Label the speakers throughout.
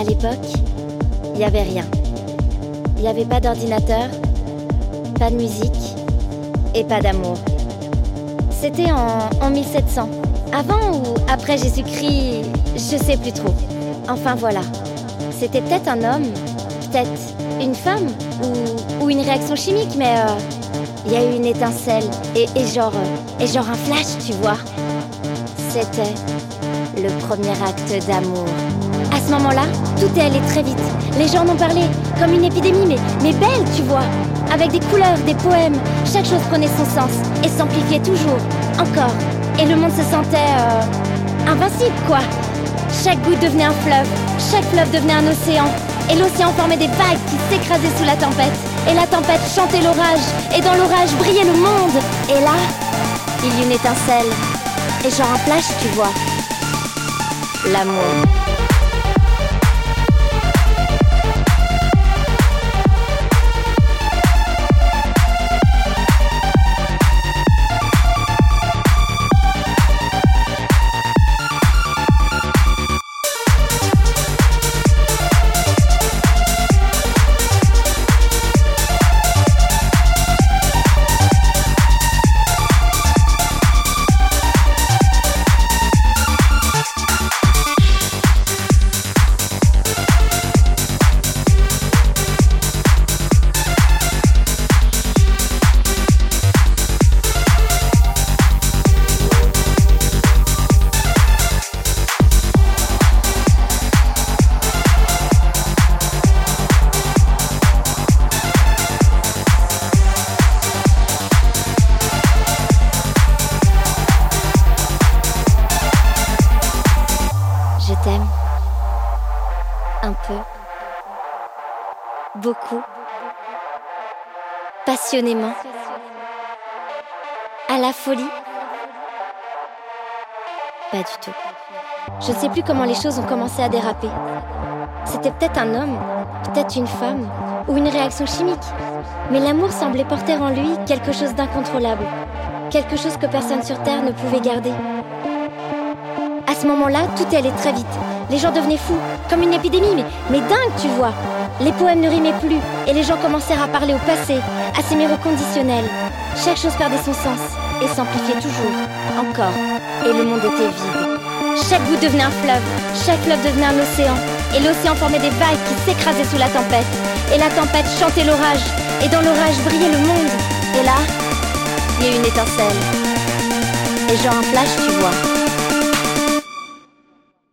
Speaker 1: À l'époque, il n'y avait rien. Il n'y avait pas d'ordinateur, pas de musique et pas d'amour. C'était en, en 1700. Avant ou après Jésus-Christ, je sais plus trop. Enfin voilà. C'était peut-être un homme, peut-être une femme ou, une réaction chimique, mais euh, il y a eu une étincelle et, et genre euh, et genre un flash, tu vois. C'était le premier acte d'amour. À ce moment-là, tout est allé très vite. Les gens en ont parlé comme une épidémie, mais, belle, tu vois. Avec des couleurs, des poèmes, chaque chose prenait son sens et s'amplifiait toujours, encore. Et le monde se sentait euh, invincible, quoi. Chaque goutte devenait un fleuve, chaque fleuve devenait un océan. Et l'océan formait des vagues qui s'écrasaient sous la tempête. Et la tempête chantait l'orage, et dans l'orage brillait le monde. Et là, il y eut une étincelle. Et genre un flash, tu vois. L'amour. T'aime. Un peu. Beaucoup. Passionnément. À la folie. Pas du tout. Je ne sais plus comment les choses ont commencé à déraper. C'était peut-être un homme, peut-être une femme, ou une réaction chimique. Mais l'amour semblait porter en lui quelque chose d'incontrôlable. Quelque chose que personne sur Terre ne pouvait garder. À ce moment-là, tout est allé très vite. Les gens devenaient fous, comme une épidémie, mais, dingue, tu vois. Les poèmes ne rimaient plus, et les gens commencèrent à parler au passé, à s'aimer au conditionnel. Chaque chose perdait son sens, et s'amplifiait toujours, encore, et le monde était vide. Chaque goutte devenait un fleuve, chaque fleuve devenait un océan, et l'océan formait des vagues qui s'écrasaient sous la tempête. Et la tempête chantait l'orage, et dans l'orage brillait le monde. Et là, il y a une étincelle. Et genre un flash, tu vois.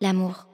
Speaker 1: L'amour.